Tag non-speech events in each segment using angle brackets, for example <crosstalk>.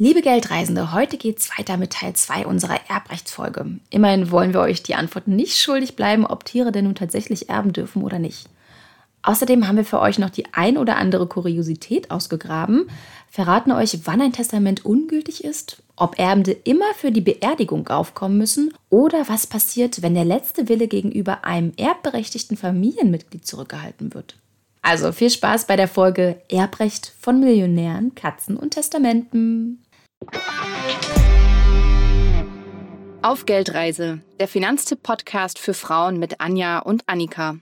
Liebe Geldreisende, heute geht's weiter mit Teil 2 unserer Erbrechtsfolge. Immerhin wollen wir euch die Antworten nicht schuldig bleiben, ob Tiere denn nun tatsächlich erben dürfen oder nicht. Außerdem haben wir für euch noch die ein oder andere Kuriosität ausgegraben, verraten euch, wann ein Testament ungültig ist, ob Erbende immer für die Beerdigung aufkommen müssen oder was passiert, wenn der letzte Wille gegenüber einem erbberechtigten Familienmitglied zurückgehalten wird. Also viel Spaß bei der Folge Erbrecht von Millionären, Katzen und Testamenten. Auf Geldreise, der Finanztipp-Podcast für Frauen mit Anja und Annika.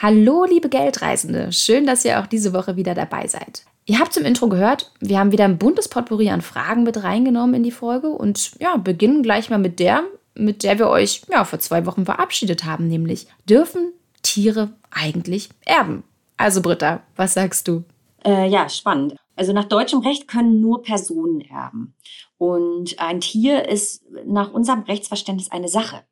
Hallo, liebe Geldreisende, schön, dass ihr auch diese Woche wieder dabei seid. Ihr habt zum Intro gehört, wir haben wieder ein buntes Potpourri an Fragen mit reingenommen in die Folge und ja, beginnen gleich mal mit der, mit der wir euch ja vor zwei Wochen verabschiedet haben, nämlich dürfen Tiere eigentlich erben? Also Britta, was sagst du? Äh, ja, spannend. Also nach deutschem Recht können nur Personen erben. Und ein Tier ist nach unserem Rechtsverständnis eine Sache.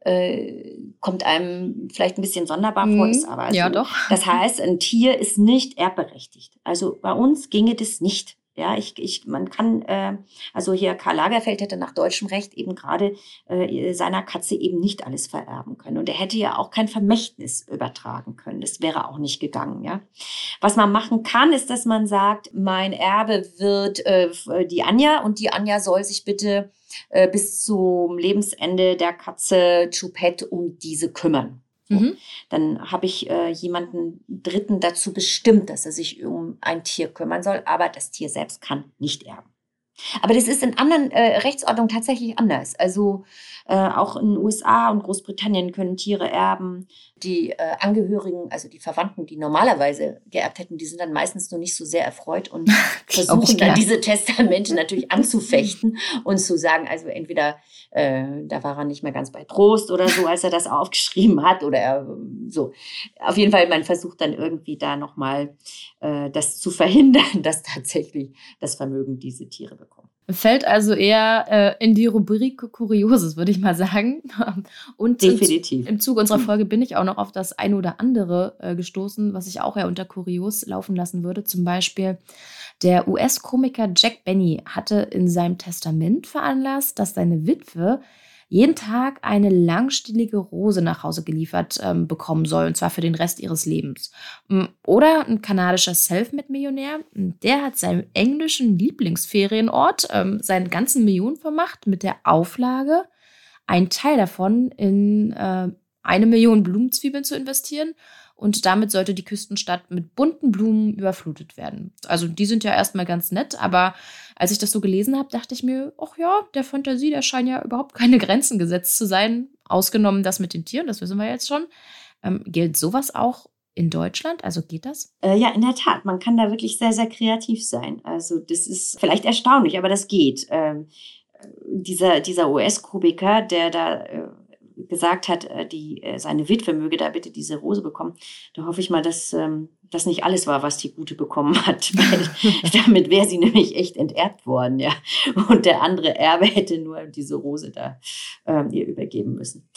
Äh, kommt einem vielleicht ein bisschen sonderbar vor, mhm. ist aber so. Ja, doch. Das heißt, ein Tier ist nicht erbberechtigt. Also bei uns ginge das nicht. Ja, ich, ich, man kann, äh, also hier Karl Lagerfeld hätte nach deutschem Recht eben gerade äh, seiner Katze eben nicht alles vererben können. Und er hätte ja auch kein Vermächtnis übertragen können. Das wäre auch nicht gegangen, ja. Was man machen kann, ist, dass man sagt, mein Erbe wird äh, die Anja und die Anja soll sich bitte äh, bis zum Lebensende der Katze Choupette um diese kümmern. Mhm. Dann habe ich äh, jemanden Dritten dazu bestimmt, dass er sich um ein Tier kümmern soll, aber das Tier selbst kann nicht erben. Aber das ist in anderen äh, Rechtsordnungen tatsächlich anders. Also äh, auch in den USA und Großbritannien können Tiere erben. Die äh, Angehörigen, also die Verwandten, die normalerweise geerbt hätten, die sind dann meistens nur nicht so sehr erfreut und <laughs> versuchen dann diese Testamente natürlich anzufechten und zu sagen, also entweder äh, da war er nicht mehr ganz bei Trost oder so, als er das aufgeschrieben hat oder er, so. Auf jeden Fall, man versucht dann irgendwie da nochmal das zu verhindern, <laughs> dass tatsächlich das Vermögen diese Tiere bekommen. Fällt also eher äh, in die Rubrik Kurioses, würde ich mal sagen. <laughs> Und Definitiv. Im, im Zuge unserer <clears throat> Folge bin ich auch noch auf das eine oder andere äh, gestoßen, was ich auch eher unter Kurios laufen lassen würde. Zum Beispiel der US-Komiker Jack Benny hatte in seinem Testament veranlasst, dass seine Witwe jeden Tag eine langstielige Rose nach Hause geliefert ähm, bekommen soll, und zwar für den Rest ihres Lebens. Oder ein kanadischer Selfmade-Millionär, der hat seinem englischen Lieblingsferienort ähm, seinen ganzen Millionen vermacht mit der Auflage, einen Teil davon in äh, eine Million Blumenzwiebeln zu investieren und damit sollte die Küstenstadt mit bunten Blumen überflutet werden. Also die sind ja erstmal ganz nett, aber als ich das so gelesen habe, dachte ich mir, ach ja, der Fantasie, der scheint ja überhaupt keine <laughs> Grenzen gesetzt zu sein, ausgenommen das mit den Tieren, das wissen wir jetzt schon. Ähm, gilt sowas auch in Deutschland? Also geht das? Äh, ja, in der Tat. Man kann da wirklich sehr, sehr kreativ sein. Also das ist vielleicht erstaunlich, aber das geht. Ähm, dieser dieser US-Kubiker, der da äh, gesagt hat, äh, die, äh, seine Witwe möge da bitte diese Rose bekommen. Da hoffe ich mal, dass ähm, das nicht alles war, was die Gute bekommen hat. <laughs> Weil <laughs> damit wäre sie nämlich echt enterbt worden, ja. Und der andere Erbe hätte nur diese Rose da ähm, ihr übergeben müssen.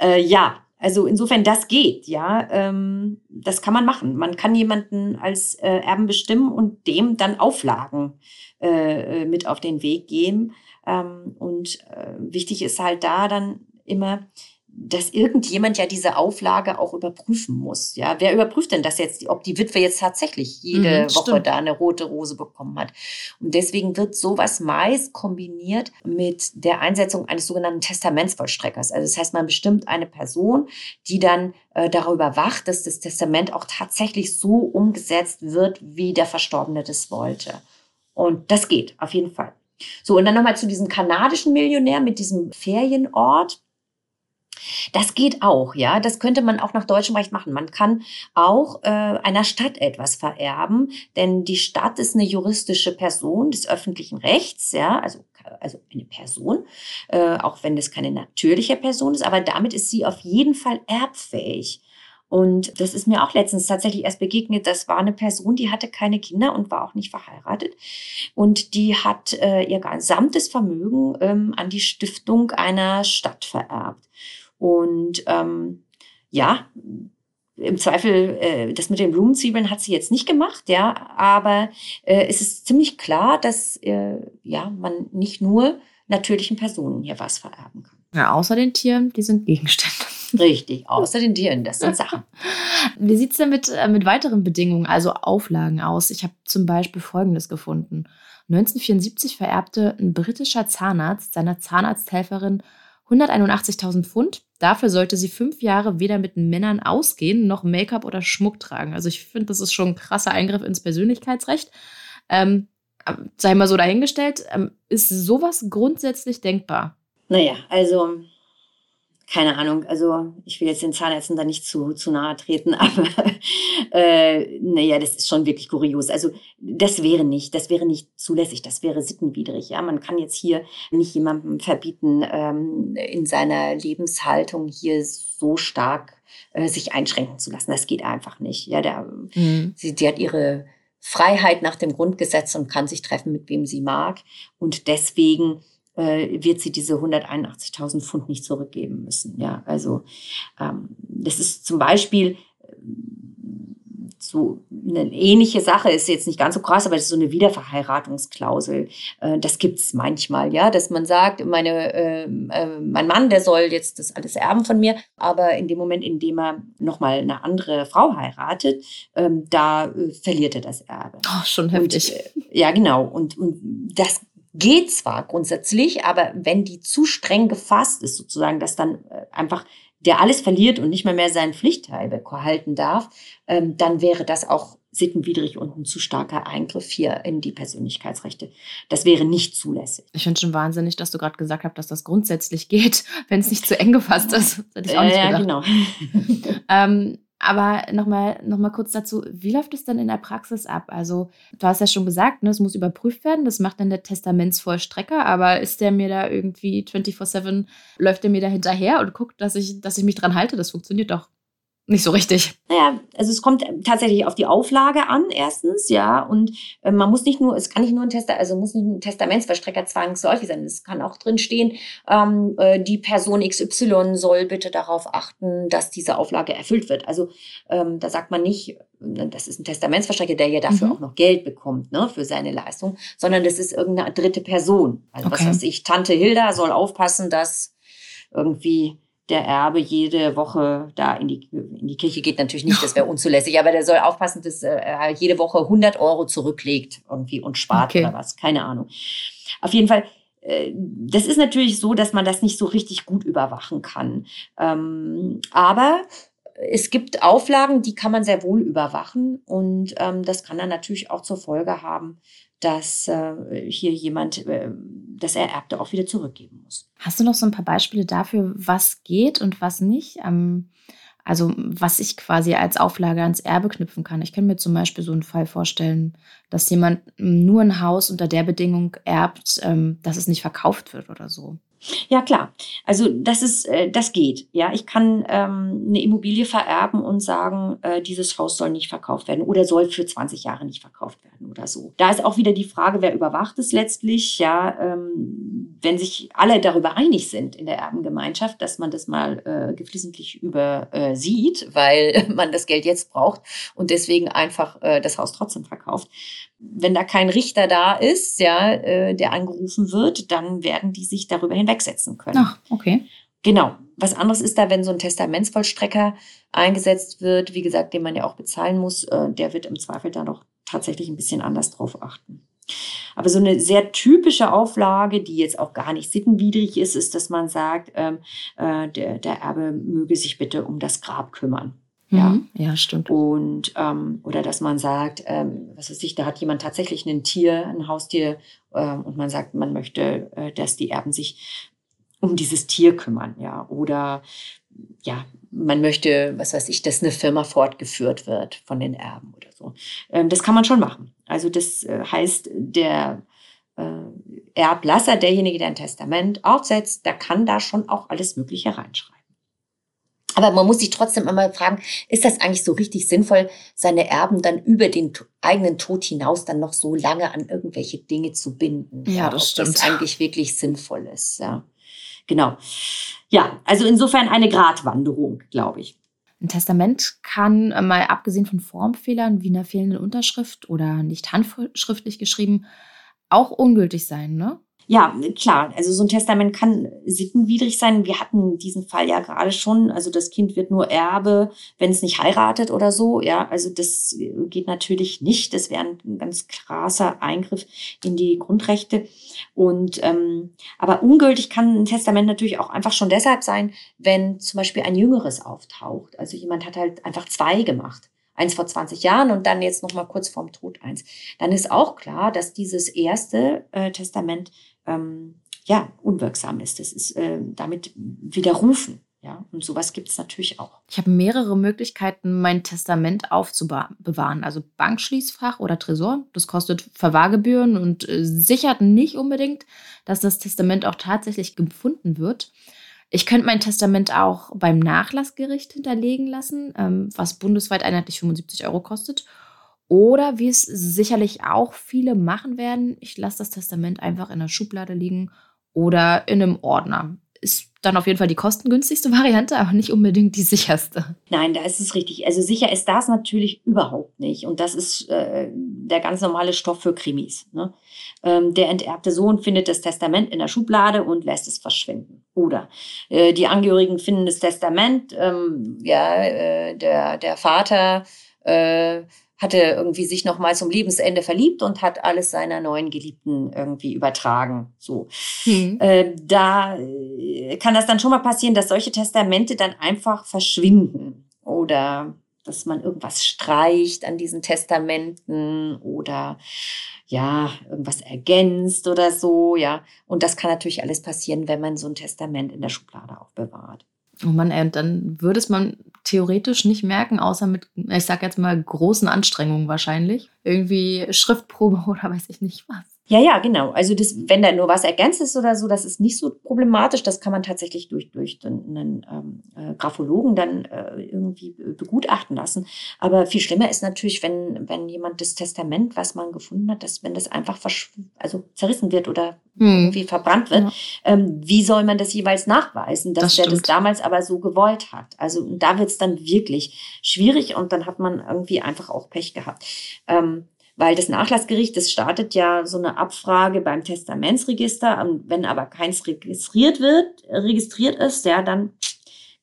Äh, ja, also insofern, das geht, ja. Ähm, das kann man machen. Man kann jemanden als äh, Erben bestimmen und dem dann Auflagen äh, mit auf den Weg geben. Ähm, und äh, wichtig ist halt da dann immer, dass irgendjemand ja diese Auflage auch überprüfen muss. Ja, wer überprüft denn das jetzt, ob die Witwe jetzt tatsächlich jede mhm, Woche da eine rote Rose bekommen hat? Und deswegen wird sowas meist kombiniert mit der Einsetzung eines sogenannten Testamentsvollstreckers. Also das heißt, man bestimmt eine Person, die dann äh, darüber wacht, dass das Testament auch tatsächlich so umgesetzt wird, wie der Verstorbene das wollte. Und das geht auf jeden Fall. So, und dann nochmal zu diesem kanadischen Millionär mit diesem Ferienort. Das geht auch, ja. Das könnte man auch nach deutschem Recht machen. Man kann auch äh, einer Stadt etwas vererben, denn die Stadt ist eine juristische Person des öffentlichen Rechts, ja, also also eine Person, äh, auch wenn das keine natürliche Person ist, aber damit ist sie auf jeden Fall erbfähig. Und das ist mir auch letztens tatsächlich erst begegnet. Das war eine Person, die hatte keine Kinder und war auch nicht verheiratet. Und die hat äh, ihr gesamtes Vermögen ähm, an die Stiftung einer Stadt vererbt. Und ähm, ja, im Zweifel, äh, das mit den Blumenzwiebeln hat sie jetzt nicht gemacht, ja, aber äh, es ist ziemlich klar, dass äh, ja man nicht nur natürlichen Personen hier was vererben kann. Ja, außer den Tieren, die sind Gegenstände. Richtig, außer den Tieren, das sind Sachen. <laughs> Wie sieht es denn mit, äh, mit weiteren Bedingungen, also Auflagen aus? Ich habe zum Beispiel Folgendes gefunden. 1974 vererbte ein britischer Zahnarzt seiner Zahnarzthelferin 181.000 Pfund. Dafür sollte sie fünf Jahre weder mit Männern ausgehen noch Make-up oder Schmuck tragen. Also ich finde, das ist schon ein krasser Eingriff ins Persönlichkeitsrecht. Ähm, sei mal so dahingestellt, ähm, ist sowas grundsätzlich denkbar? Naja, also keine Ahnung, also ich will jetzt den Zahnärzten da nicht zu, zu nahe treten, <laughs> aber äh, naja, das ist schon wirklich kurios. Also das wäre nicht, das wäre nicht zulässig, das wäre sittenwidrig. Ja, man kann jetzt hier nicht jemandem verbieten, ähm, in seiner Lebenshaltung hier so stark äh, sich einschränken zu lassen. Das geht einfach nicht. Ja, der, mhm. sie, die hat ihre Freiheit nach dem Grundgesetz und kann sich treffen, mit wem sie mag. Und deswegen äh, wird sie diese 181.000 Pfund nicht zurückgeben müssen. Ja, also ähm, das ist zum Beispiel äh, so eine ähnliche Sache, ist jetzt nicht ganz so krass, aber das ist so eine Wiederverheiratungsklausel. Äh, das gibt's manchmal, ja, dass man sagt, meine, äh, äh, mein Mann, der soll jetzt das alles erben von mir, aber in dem Moment, in dem er nochmal eine andere Frau heiratet, ähm, da äh, verliert er das Erbe. Oh, schon heftig. Und, äh, ja, genau. Und, und das geht zwar grundsätzlich, aber wenn die zu streng gefasst ist, sozusagen, dass dann äh, einfach der alles verliert und nicht mehr mehr seinen Pflichtteil behalten darf, ähm, dann wäre das auch sittenwidrig und ein zu starker Eingriff hier in die Persönlichkeitsrechte. Das wäre nicht zulässig. Ich finde schon wahnsinnig, dass du gerade gesagt hast, dass das grundsätzlich geht, <laughs> wenn es nicht zu eng gefasst ist. Das hätte ich auch nicht gedacht. Ja, genau. <laughs> ähm, aber nochmal noch mal kurz dazu, wie läuft es dann in der Praxis ab? Also, du hast ja schon gesagt, ne, es muss überprüft werden, das macht dann der Testamentsvollstrecker, aber ist der mir da irgendwie 24-7, läuft der mir da hinterher und guckt, dass ich, dass ich mich dran halte? Das funktioniert doch nicht so richtig. Naja, also es kommt tatsächlich auf die Auflage an, erstens, ja. Und äh, man muss nicht nur, es kann nicht nur ein Tester, also muss nicht ein Testamentsverstrecker zwangsläufig sein. Es kann auch drin stehen, ähm, äh, die Person XY soll bitte darauf achten, dass diese Auflage erfüllt wird. Also ähm, da sagt man nicht, das ist ein Testamentsverstrecker, der ja dafür mhm. auch noch Geld bekommt, ne, für seine Leistung, sondern das ist irgendeine dritte Person. Also okay. was weiß ich, Tante Hilda soll aufpassen, dass irgendwie der Erbe jede Woche da in die, in die Kirche geht, natürlich nicht, das wäre <laughs> unzulässig, aber der soll aufpassen, dass äh, er jede Woche 100 Euro zurücklegt irgendwie und spart okay. oder was, keine Ahnung. Auf jeden Fall, äh, das ist natürlich so, dass man das nicht so richtig gut überwachen kann. Ähm, aber es gibt Auflagen, die kann man sehr wohl überwachen und ähm, das kann dann natürlich auch zur Folge haben, dass äh, hier jemand äh, das Ererbte auch wieder zurückgeben muss. Hast du noch so ein paar Beispiele dafür, was geht und was nicht? Ähm, also was ich quasi als Auflage ans Erbe knüpfen kann. Ich kann mir zum Beispiel so einen Fall vorstellen, dass jemand nur ein Haus unter der Bedingung erbt, ähm, dass es nicht verkauft wird oder so. Ja, klar. Also das ist, äh, das geht. Ja, ich kann ähm, eine Immobilie vererben und sagen, äh, dieses Haus soll nicht verkauft werden oder soll für 20 Jahre nicht verkauft werden oder so. Da ist auch wieder die Frage, wer überwacht es letztlich. Ja, ähm, wenn sich alle darüber einig sind in der Erbengemeinschaft, dass man das mal äh, geflissentlich übersieht, äh, weil <laughs> man das Geld jetzt braucht und deswegen einfach äh, das Haus trotzdem verkauft, wenn da kein Richter da ist, ja, äh, der angerufen wird, dann werden die sich darüber hinwegsetzen können. Ach, okay. Genau. Was anderes ist da, wenn so ein Testamentsvollstrecker eingesetzt wird, wie gesagt, den man ja auch bezahlen muss, äh, der wird im Zweifel da doch tatsächlich ein bisschen anders drauf achten. Aber so eine sehr typische Auflage, die jetzt auch gar nicht sittenwidrig ist, ist, dass man sagt, ähm, äh, der, der Erbe möge sich bitte um das Grab kümmern. Ja, mhm. ja stimmt. Und ähm, oder dass man sagt, ähm, was weiß ich, da hat jemand tatsächlich ein Tier, ein Haustier, ähm, und man sagt, man möchte, äh, dass die Erben sich um dieses Tier kümmern, ja. Oder ja, man möchte, was weiß ich, dass eine Firma fortgeführt wird von den Erben oder so. Ähm, das kann man schon machen. Also das äh, heißt, der äh, Erblasser, derjenige, der ein Testament aufsetzt, der kann da schon auch alles Mögliche reinschreiben. Aber man muss sich trotzdem immer fragen, ist das eigentlich so richtig sinnvoll, seine Erben dann über den eigenen Tod hinaus dann noch so lange an irgendwelche Dinge zu binden? Ja, das stimmt. Das eigentlich wirklich sinnvoll ist, ja. Genau. Ja, also insofern eine Gratwanderung, glaube ich. Ein Testament kann äh, mal abgesehen von Formfehlern wie einer fehlenden Unterschrift oder nicht handschriftlich geschrieben auch ungültig sein, ne? Ja, klar. Also so ein Testament kann sittenwidrig sein. Wir hatten diesen Fall ja gerade schon. Also das Kind wird nur Erbe, wenn es nicht heiratet oder so. Ja, also das geht natürlich nicht. Das wäre ein ganz krasser Eingriff in die Grundrechte. Und ähm, aber ungültig kann ein Testament natürlich auch einfach schon deshalb sein, wenn zum Beispiel ein Jüngeres auftaucht. Also jemand hat halt einfach zwei gemacht eins vor 20 Jahren und dann jetzt noch mal kurz vorm Tod eins. Dann ist auch klar, dass dieses erste äh, Testament ähm, ja unwirksam ist. Das ist äh, damit widerrufen. Ja, und sowas gibt es natürlich auch. Ich habe mehrere Möglichkeiten, mein Testament aufzubewahren. Also Bankschließfach oder Tresor. Das kostet Verwahrgebühren und äh, sichert nicht unbedingt, dass das Testament auch tatsächlich gefunden wird. Ich könnte mein Testament auch beim Nachlassgericht hinterlegen lassen, ähm, was bundesweit einheitlich 75 Euro kostet. Oder wie es sicherlich auch viele machen werden, ich lasse das Testament einfach in der Schublade liegen oder in einem Ordner ist dann auf jeden Fall die kostengünstigste <laughs> Variante, aber nicht unbedingt die sicherste. Nein, da ist es richtig. Also sicher ist das natürlich überhaupt nicht. Und das ist äh, der ganz normale Stoff für Krimis. Ne? Ähm, der enterbte Sohn findet das Testament in der Schublade und lässt es verschwinden. Oder äh, die Angehörigen finden das Testament, ähm, ja, äh, der, der Vater äh, hatte irgendwie sich noch mal zum Lebensende verliebt und hat alles seiner neuen Geliebten irgendwie übertragen. So, hm. äh, da äh, kann das dann schon mal passieren, dass solche Testamente dann einfach verschwinden oder dass man irgendwas streicht an diesen Testamenten oder ja, irgendwas ergänzt oder so, ja. Und das kann natürlich alles passieren, wenn man so ein Testament in der Schublade aufbewahrt. Oh Mann, dann würde es man theoretisch nicht merken, außer mit, ich sag jetzt mal, großen Anstrengungen wahrscheinlich. Irgendwie Schriftprobe <laughs> oder weiß ich nicht was. Ja, ja, genau. Also das, wenn da nur was ergänzt ist oder so, das ist nicht so problematisch. Das kann man tatsächlich durch, durch einen ähm, äh, Graphologen dann äh, irgendwie begutachten lassen. Aber viel schlimmer ist natürlich, wenn, wenn jemand das Testament, was man gefunden hat, dass wenn das einfach also zerrissen wird oder hm. irgendwie verbrannt wird, ja. ähm, wie soll man das jeweils nachweisen, dass das der das damals aber so gewollt hat? Also da wird es dann wirklich schwierig und dann hat man irgendwie einfach auch Pech gehabt. Ähm, weil das Nachlassgericht, das startet ja so eine Abfrage beim Testamentsregister. Und wenn aber keins registriert wird, registriert ist, ja, dann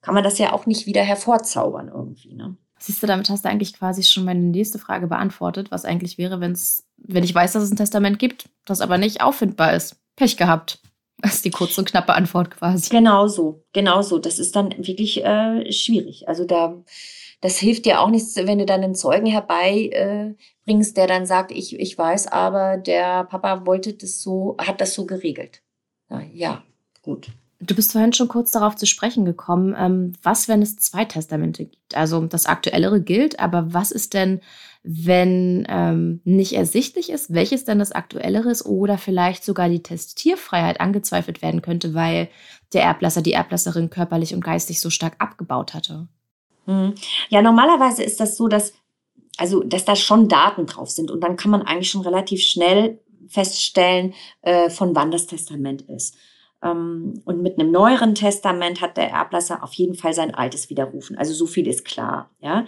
kann man das ja auch nicht wieder hervorzaubern irgendwie. Ne? Siehst du, damit hast du eigentlich quasi schon meine nächste Frage beantwortet, was eigentlich wäre, wenn's, wenn ich weiß, dass es ein Testament gibt, das aber nicht auffindbar ist. Pech gehabt. Das ist die kurze und knappe Antwort quasi. Genau so, genau so. Das ist dann wirklich äh, schwierig. Also da das hilft dir auch nichts, wenn du dann einen Zeugen herbeibringst, äh, der dann sagt, ich, ich weiß, aber der Papa wollte das so, hat das so geregelt. Ja, gut. Du bist vorhin schon kurz darauf zu sprechen gekommen. Ähm, was, wenn es zwei Testamente gibt? Also das aktuellere gilt, aber was ist denn, wenn ähm, nicht ersichtlich ist, welches denn das aktuellere ist oder vielleicht sogar die Testierfreiheit angezweifelt werden könnte, weil der Erblasser, die Erblasserin körperlich und geistig so stark abgebaut hatte? Mhm. Ja, normalerweise ist das so, dass, also, dass da schon Daten drauf sind und dann kann man eigentlich schon relativ schnell feststellen, äh, von wann das Testament ist. Ähm, und mit einem neueren Testament hat der Erblasser auf jeden Fall sein altes widerrufen. Also so viel ist klar. Ja?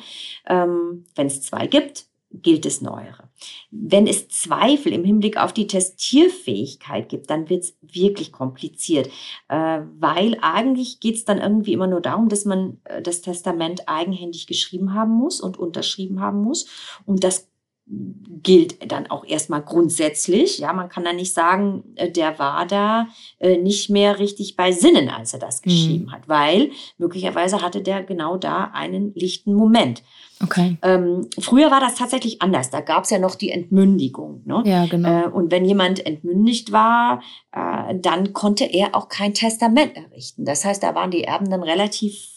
Ähm, Wenn es zwei gibt, gilt das Neuere. Wenn es Zweifel im Hinblick auf die Testierfähigkeit gibt, dann wird es wirklich kompliziert, äh, weil eigentlich geht es dann irgendwie immer nur darum, dass man äh, das Testament eigenhändig geschrieben haben muss und unterschrieben haben muss. Und das gilt dann auch erstmal grundsätzlich. Ja, man kann dann nicht sagen, äh, der war da äh, nicht mehr richtig bei Sinnen, als er das geschrieben mhm. hat, weil möglicherweise hatte der genau da einen lichten Moment. Okay. Ähm, früher war das tatsächlich anders. Da gab es ja noch die Entmündigung. Ne? Ja, genau. Äh, und wenn jemand entmündigt war, äh, dann konnte er auch kein Testament errichten. Das heißt, da waren die Erben dann relativ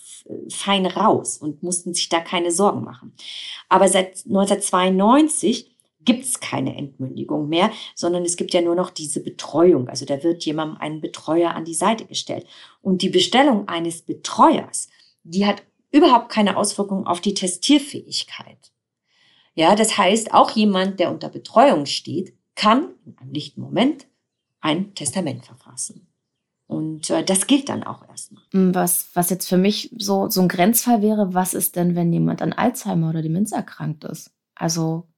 fein raus und mussten sich da keine Sorgen machen. Aber seit 1992 gibt es keine Entmündigung mehr, sondern es gibt ja nur noch diese Betreuung. Also da wird jemandem ein Betreuer an die Seite gestellt. Und die Bestellung eines Betreuers, die hat überhaupt keine Auswirkung auf die Testierfähigkeit. Ja, das heißt, auch jemand, der unter Betreuung steht, kann in einem lichten Moment ein Testament verfassen. Und äh, das gilt dann auch erstmal. Hm, was, was jetzt für mich so, so ein Grenzfall wäre, was ist denn, wenn jemand an Alzheimer oder Demenz erkrankt ist? Also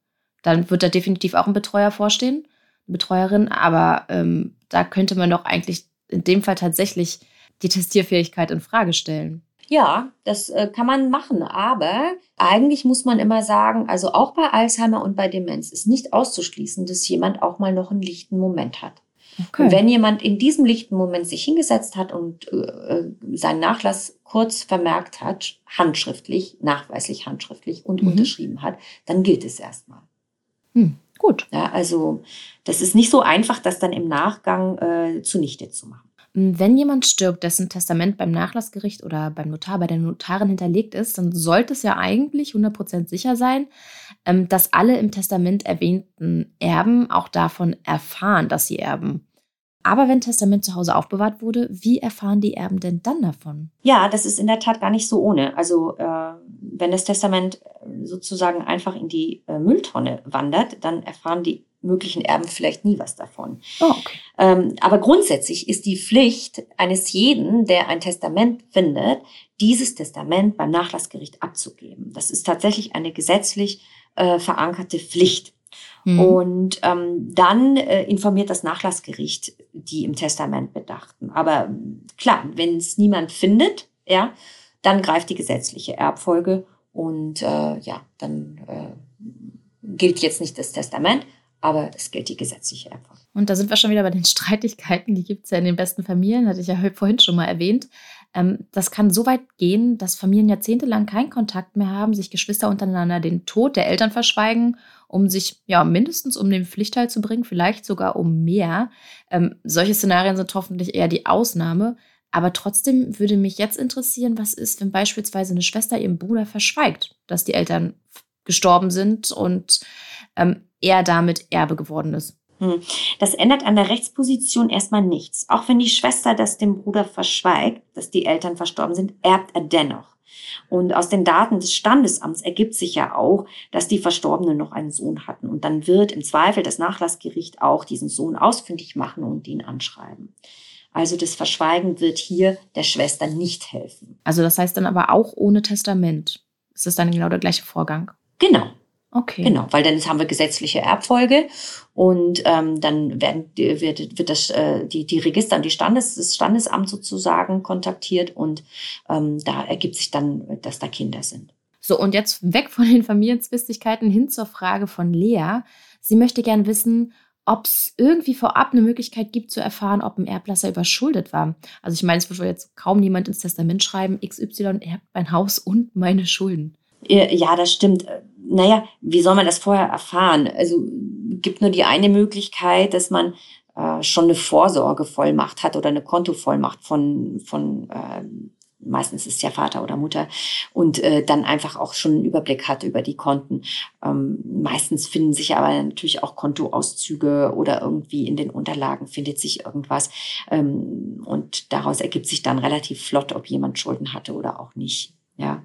dann wird da definitiv auch ein Betreuer vorstehen, eine Betreuerin, aber ähm, da könnte man doch eigentlich in dem Fall tatsächlich die Testierfähigkeit in Frage stellen. Ja, das äh, kann man machen, aber eigentlich muss man immer sagen, also auch bei Alzheimer und bei Demenz ist nicht auszuschließen, dass jemand auch mal noch einen lichten Moment hat. Okay. Und wenn jemand in diesem lichten Moment sich hingesetzt hat und äh, äh, seinen Nachlass kurz vermerkt hat, handschriftlich, nachweislich handschriftlich und mhm. unterschrieben hat, dann gilt es erstmal. Hm, gut. Ja, also das ist nicht so einfach, das dann im Nachgang äh, zunichte zu machen. Hm, wenn jemand stirbt, dessen Testament beim Nachlassgericht oder beim Notar, bei der Notarin hinterlegt ist, dann sollte es ja eigentlich 100% sicher sein, ähm, dass alle im Testament erwähnten Erben auch davon erfahren, dass sie erben. Aber wenn Testament zu Hause aufbewahrt wurde, wie erfahren die Erben denn dann davon? Ja, das ist in der Tat gar nicht so ohne. Also äh, wenn das Testament sozusagen einfach in die äh, Mülltonne wandert, dann erfahren die möglichen Erben vielleicht nie was davon. Oh, okay. ähm, aber grundsätzlich ist die Pflicht eines jeden, der ein Testament findet, dieses Testament beim Nachlassgericht abzugeben. Das ist tatsächlich eine gesetzlich äh, verankerte Pflicht. Mhm. Und ähm, dann äh, informiert das Nachlassgericht die im Testament Bedachten. Aber klar, wenn es niemand findet, ja, dann greift die gesetzliche Erbfolge und äh, ja, dann äh, gilt jetzt nicht das Testament, aber es gilt die gesetzliche Erbfolge. Und da sind wir schon wieder bei den Streitigkeiten, die gibt es ja in den besten Familien, hatte ich ja vorhin schon mal erwähnt. Ähm, das kann so weit gehen, dass Familien jahrzehntelang keinen Kontakt mehr haben, sich Geschwister untereinander den Tod der Eltern verschweigen, um sich ja mindestens um den Pflichtteil zu bringen, vielleicht sogar um mehr. Ähm, solche Szenarien sind hoffentlich eher die Ausnahme. Aber trotzdem würde mich jetzt interessieren, was ist, wenn beispielsweise eine Schwester ihrem Bruder verschweigt, dass die Eltern gestorben sind und ähm, er damit Erbe geworden ist. Hm. Das ändert an der Rechtsposition erstmal nichts. Auch wenn die Schwester das dem Bruder verschweigt, dass die Eltern verstorben sind, erbt er dennoch. Und aus den Daten des Standesamts ergibt sich ja auch, dass die Verstorbenen noch einen Sohn hatten. Und dann wird im Zweifel das Nachlassgericht auch diesen Sohn ausfindig machen und ihn anschreiben. Also das Verschweigen wird hier der Schwester nicht helfen. Also das heißt dann aber auch ohne Testament. Ist das dann genau der gleiche Vorgang? Genau. Okay. Genau, weil dann haben wir gesetzliche Erbfolge und ähm, dann werden, wird, wird das, äh, die, die Register und die Standes, das Standesamt sozusagen kontaktiert und ähm, da ergibt sich dann, dass da Kinder sind. So, und jetzt weg von den Familienzwistigkeiten hin zur Frage von Lea. Sie möchte gern wissen, ob es irgendwie vorab eine Möglichkeit gibt zu erfahren, ob ein Erblasser überschuldet war. Also ich meine, es wird jetzt kaum niemand ins Testament schreiben, XY erbt mein Haus und meine Schulden. Ja, das stimmt naja, wie soll man das vorher erfahren? Also gibt nur die eine Möglichkeit, dass man äh, schon eine Vorsorgevollmacht hat oder eine Kontovollmacht von, von äh, meistens ist ja Vater oder Mutter und äh, dann einfach auch schon einen Überblick hat über die Konten. Ähm, meistens finden sich aber natürlich auch Kontoauszüge oder irgendwie in den Unterlagen findet sich irgendwas ähm, und daraus ergibt sich dann relativ flott, ob jemand Schulden hatte oder auch nicht. Ja,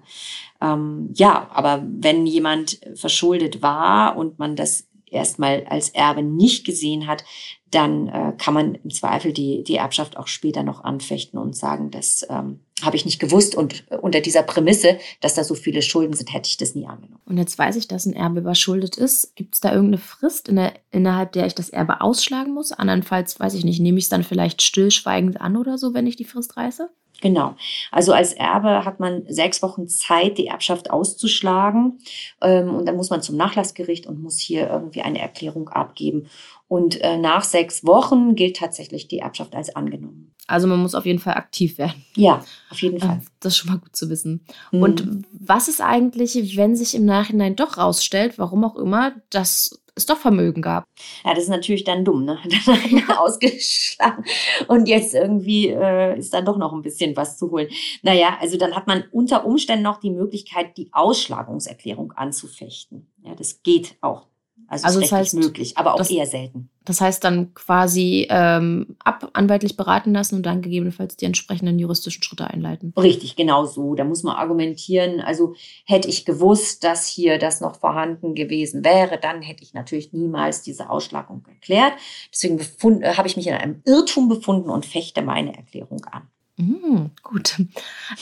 ähm, ja, aber wenn jemand verschuldet war und man das erstmal als Erbe nicht gesehen hat, dann äh, kann man im Zweifel die, die Erbschaft auch später noch anfechten und sagen, das ähm, habe ich nicht gewusst und unter dieser Prämisse, dass da so viele Schulden sind, hätte ich das nie angenommen. Und jetzt weiß ich, dass ein Erbe überschuldet ist. Gibt es da irgendeine Frist, in der, innerhalb der ich das Erbe ausschlagen muss? Andernfalls, weiß ich nicht, nehme ich es dann vielleicht stillschweigend an oder so, wenn ich die Frist reiße? Genau. Also als Erbe hat man sechs Wochen Zeit, die Erbschaft auszuschlagen. Ähm, und dann muss man zum Nachlassgericht und muss hier irgendwie eine Erklärung abgeben. Und äh, nach sechs Wochen gilt tatsächlich die Erbschaft als angenommen. Also man muss auf jeden Fall aktiv werden. Ja, auf jeden Fall. Das ist schon mal gut zu wissen. Mhm. Und was ist eigentlich, wenn sich im Nachhinein doch rausstellt, warum auch immer, dass es doch Vermögen gab? Ja, das ist natürlich dann dumm, ne? <laughs> Dann <laughs> ausgeschlagen und jetzt irgendwie äh, ist dann doch noch ein bisschen was zu holen. Naja, also dann hat man unter Umständen noch die Möglichkeit, die Ausschlagungserklärung anzufechten. Ja, das geht auch Also, also das heißt, möglich, aber auch das, eher selten. Das heißt dann quasi ähm, ab anwaltlich beraten lassen und dann gegebenenfalls die entsprechenden juristischen Schritte einleiten. Richtig, genau so. Da muss man argumentieren. Also hätte ich gewusst, dass hier das noch vorhanden gewesen wäre, dann hätte ich natürlich niemals diese Ausschlagung erklärt. Deswegen äh, habe ich mich in einem Irrtum befunden und fechte meine Erklärung an. Mm, gut.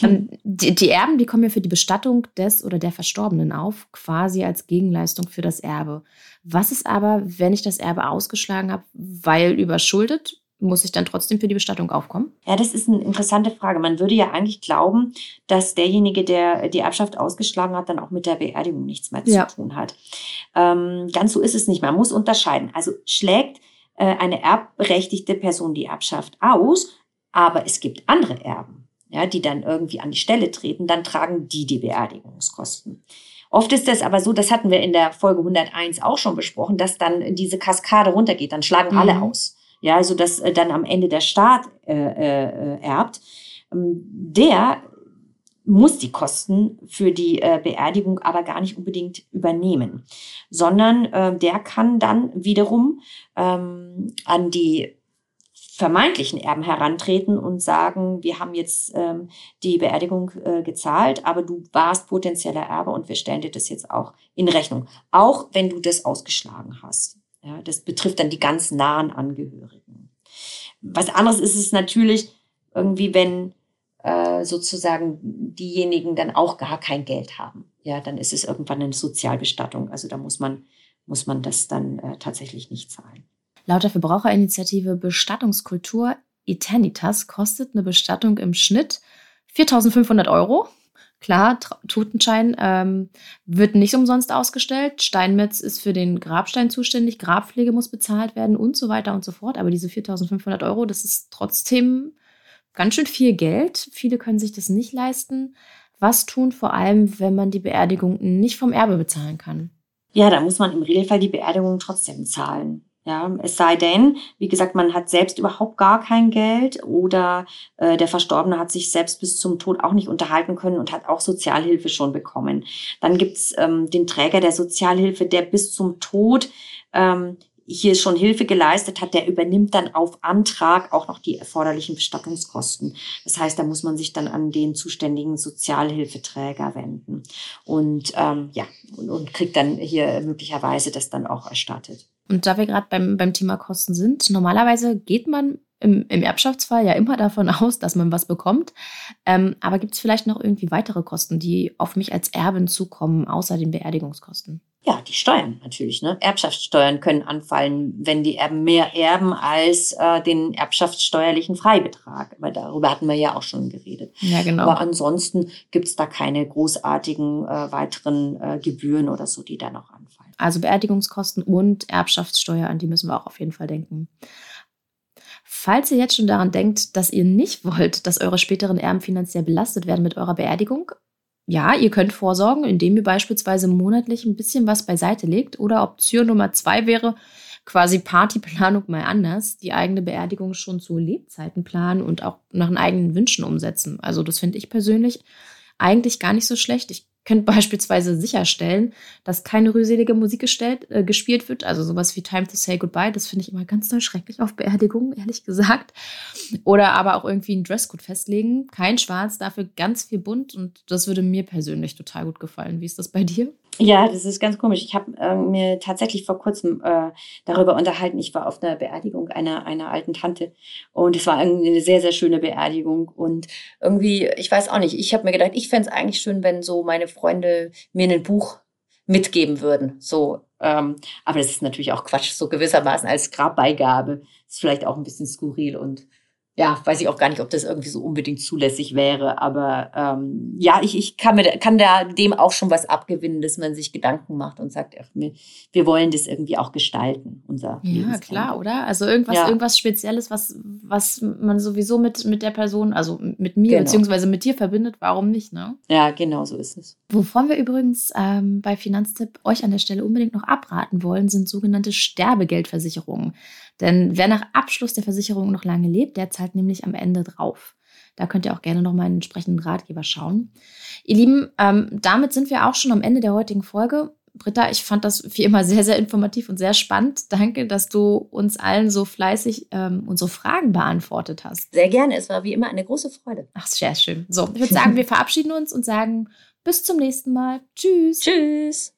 Ähm, die, die, Erben, die kommen ja für die Bestattung des oder der Verstorbenen auf, quasi als Gegenleistung für das Erbe. Was ist aber, wenn ich das Erbe ausgeschlagen habe, weil überschuldet? Muss ich dann trotzdem für die Bestattung aufkommen? Ja, das ist eine interessante Frage. Man würde ja eigentlich glauben, dass derjenige, der die Erbschaft ausgeschlagen hat, dann auch mit der Beerdigung nichts mehr ja. zu tun hat. Ähm, ganz so ist es nicht. Man muss unterscheiden. Also schlägt äh, eine erbberechtigte Person die Erbschaft aus, aber es gibt andere Erben, ja, die dann irgendwie an die Stelle treten, dann tragen die die Beerdigungskosten. Oft ist das aber so, das hatten wir in der Folge 101 auch schon besprochen, dass dann diese Kaskade runtergeht, dann schlagen mhm. alle aus. Ja, also dass äh, dann am Ende der Staat äh, äh, erbt. Ähm, der muss die Kosten für die äh, Beerdigung aber gar nicht unbedingt übernehmen, sondern äh, der kann dann wiederum ähm, an die vermeintlichen Erben herantreten und sagen, wir haben jetzt ähm, die Beerdigung äh, gezahlt, aber du warst potenzieller Erbe und wir stellen dir das jetzt auch in Rechnung, auch wenn du das ausgeschlagen hast. Ja, das betrifft dann die ganz nahen Angehörigen. Was anderes ist es natürlich irgendwie, wenn äh, sozusagen diejenigen dann auch gar kein Geld haben. Ja, dann ist es irgendwann eine Sozialbestattung. Also da muss man, muss man das dann äh, tatsächlich nicht zahlen. Laut der Verbraucherinitiative Bestattungskultur Eternitas kostet eine Bestattung im Schnitt 4.500 Euro. Klar, Totenschein ähm, wird nicht umsonst ausgestellt. Steinmetz ist für den Grabstein zuständig. Grabpflege muss bezahlt werden und so weiter und so fort. Aber diese 4.500 Euro, das ist trotzdem ganz schön viel Geld. Viele können sich das nicht leisten. Was tun vor allem, wenn man die Beerdigung nicht vom Erbe bezahlen kann? Ja, da muss man im Regelfall die Beerdigung trotzdem zahlen. Ja, es sei denn, wie gesagt, man hat selbst überhaupt gar kein Geld oder äh, der Verstorbene hat sich selbst bis zum Tod auch nicht unterhalten können und hat auch Sozialhilfe schon bekommen. Dann gibt's ähm, den Träger der Sozialhilfe, der bis zum Tod ähm, hier schon Hilfe geleistet hat, der übernimmt dann auf Antrag auch noch die erforderlichen Bestattungskosten. Das heißt, da muss man sich dann an den zuständigen Sozialhilfeträger wenden und ähm, ja und, und kriegt dann hier möglicherweise das dann auch erstattet. Und da wir gerade beim, beim Thema Kosten sind, normalerweise geht man im, im Erbschaftsfall ja immer <laughs> davon aus, dass man was bekommt. Ähm, aber gibt es vielleicht noch irgendwie weitere Kosten, die auf mich als Erbin zukommen, außer den Beerdigungskosten? Ja, die Steuern natürlich. Ne? Erbschaftssteuern können anfallen, wenn die Erben mehr erben als äh, den erbschaftssteuerlichen Freibetrag. Aber darüber hatten wir ja auch schon geredet. Ja, genau. Aber ansonsten gibt es da keine großartigen äh, weiteren äh, Gebühren oder so, die da noch anfallen. Also Beerdigungskosten und Erbschaftssteuer, an die müssen wir auch auf jeden Fall denken. Falls ihr jetzt schon daran denkt, dass ihr nicht <laughs> wollt, dass eure späteren Erben finanziell belastet werden mit eurer Beerdigung, ja, ihr könnt vorsorgen, indem ihr beispielsweise monatlich ein bisschen was beiseite legt. Oder Option Nummer zwei wäre quasi Partyplanung mal anders, die eigene Beerdigung schon zu Lebzeiten planen und auch nach den eigenen Wünschen umsetzen. Also das finde ich persönlich eigentlich gar nicht so schlecht. Ich könnt <laughs> beispielsweise sicherstellen, dass keine rühselige Musik gestellt, äh, gespielt wird. Also sowas wie Time to Say Goodbye, das finde ich immer ganz doll schrecklich auf Beerdigungen, ehrlich gesagt. Oder aber auch irgendwie einen Dresscode festlegen. Kein Schwarz, dafür ganz viel bunt und das würde mir persönlich total gut gefallen. Wie ist das bei dir? Ja, das ist ganz komisch. Ich habe äh, mir tatsächlich vor kurzem äh, darüber unterhalten. Ich war auf einer Beerdigung einer, einer alten Tante und es war eine sehr, sehr schöne Beerdigung. Und irgendwie, ich weiß auch nicht, ich habe mir gedacht, ich fände es eigentlich schön, wenn so meine Freunde mir ein Buch mitgeben würden. So, ähm, aber das ist natürlich auch Quatsch, so gewissermaßen als Grabbeigabe. Ist vielleicht auch ein bisschen skurril und ja, weiß ich auch gar nicht, ob das irgendwie so unbedingt zulässig wäre. Aber ähm, ja, ich, ich kann, mir, kann da dem auch schon was abgewinnen, dass man sich Gedanken macht und sagt, ach, wir, wir wollen das irgendwie auch gestalten, unser Ja, klar, oder? Also irgendwas, ja. irgendwas Spezielles, was, was man sowieso mit, mit der Person, also mit mir genau. beziehungsweise mit dir verbindet, warum nicht, ne? Ja, genau so ist es. Wovon wir übrigens ähm, bei Finanztipp euch an der Stelle unbedingt noch abraten wollen, sind sogenannte Sterbegeldversicherungen. Denn wer nach Abschluss der Versicherung noch lange lebt, der zahlt nämlich am Ende drauf. Da könnt ihr auch gerne noch mal einen entsprechenden Ratgeber schauen. Ihr Lieben, ähm, damit sind wir auch schon am Ende der heutigen Folge. Britta, ich fand das wie immer sehr, sehr informativ und sehr spannend. Danke, dass du uns allen so fleißig ähm, unsere Fragen beantwortet hast. Sehr gerne. Es war wie immer eine große Freude. Ach, sehr schön. So, ich würde sagen, wir <laughs> verabschieden uns und sagen bis zum nächsten Mal. Tschüss. Tschüss.